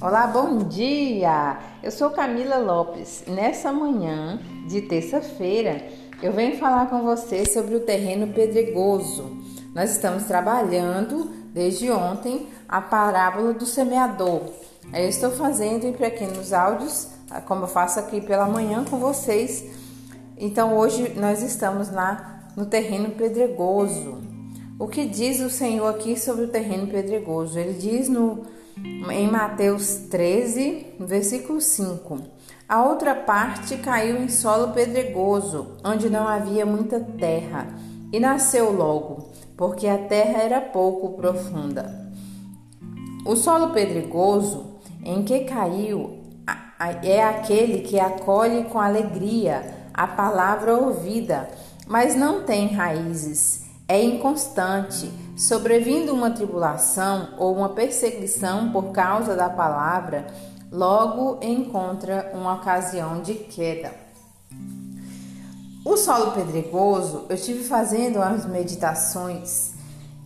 Olá, bom dia! Eu sou Camila Lopes nessa manhã de terça-feira eu venho falar com você sobre o terreno pedregoso. Nós estamos trabalhando desde ontem a parábola do semeador. Eu estou fazendo em pequenos áudios, como eu faço aqui pela manhã com vocês. Então hoje nós estamos lá no terreno pedregoso. O que diz o Senhor aqui sobre o terreno pedregoso? Ele diz no em Mateus 13, versículo 5. A outra parte caiu em solo pedregoso, onde não havia muita terra, e nasceu logo, porque a terra era pouco profunda. O solo pedregoso em que caiu é aquele que acolhe com alegria a palavra ouvida, mas não tem raízes, é inconstante Sobrevindo uma tribulação ou uma perseguição por causa da palavra, logo encontra uma ocasião de queda. O solo pedregoso, eu estive fazendo as meditações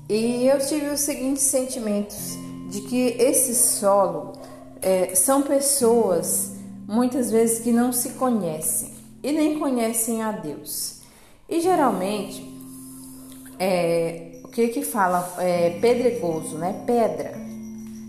e eu tive os seguintes sentimentos de que esse solo é, são pessoas muitas vezes que não se conhecem e nem conhecem a Deus. E geralmente é, que que fala é, pedregoso, né? Pedra.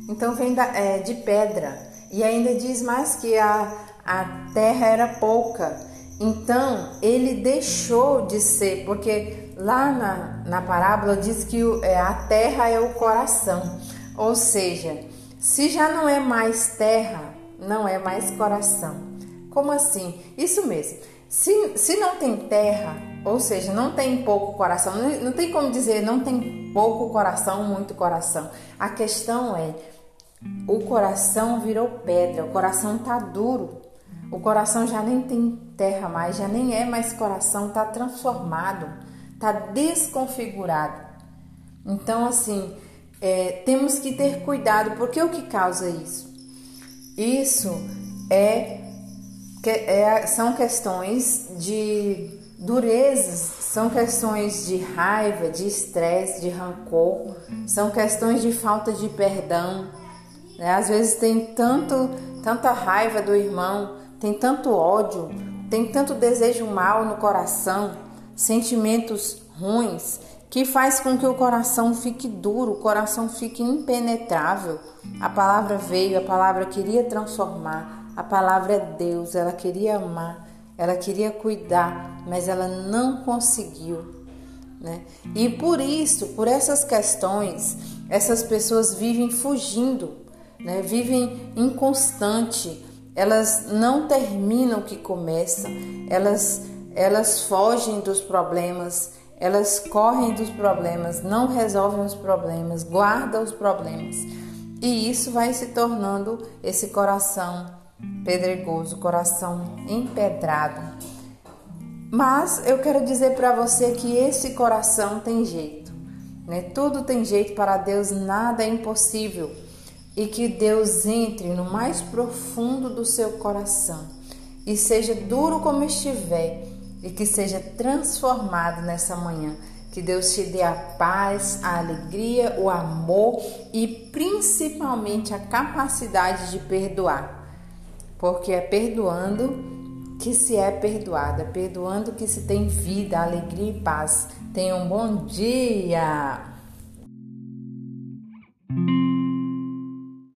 Então vem da, é, de pedra. E ainda diz mais que a, a terra era pouca. Então ele deixou de ser, porque lá na, na parábola diz que o, é, a terra é o coração. Ou seja, se já não é mais terra, não é mais coração. Como assim? Isso mesmo. Se, se não tem terra, ou seja, não tem pouco coração, não, não tem como dizer não tem pouco coração, muito coração. A questão é, o coração virou pedra, o coração tá duro. O coração já nem tem terra mais, já nem é mais coração, tá transformado, tá desconfigurado. Então, assim, é, temos que ter cuidado, porque o que causa isso? Isso é que é, são questões de durezas, são questões de raiva, de estresse, de rancor, são questões de falta de perdão. Né? Às vezes tem tanto, tanta raiva do irmão, tem tanto ódio, tem tanto desejo mal no coração, sentimentos ruins, que faz com que o coração fique duro, o coração fique impenetrável. A palavra veio, a palavra queria transformar, a palavra é Deus, ela queria amar, ela queria cuidar, mas ela não conseguiu. Né? E por isso, por essas questões, essas pessoas vivem fugindo, né? vivem inconstante, elas não terminam o que começam, elas, elas fogem dos problemas, elas correm dos problemas, não resolvem os problemas, guardam os problemas. E isso vai se tornando esse coração pedregoso, coração empedrado. Mas eu quero dizer para você que esse coração tem jeito, né? Tudo tem jeito para Deus, nada é impossível. E que Deus entre no mais profundo do seu coração e seja duro como estiver e que seja transformado nessa manhã. Que Deus te dê a paz, a alegria, o amor e principalmente a capacidade de perdoar porque é perdoando que se é perdoada, perdoando que se tem vida, alegria e paz. Tenha um bom dia!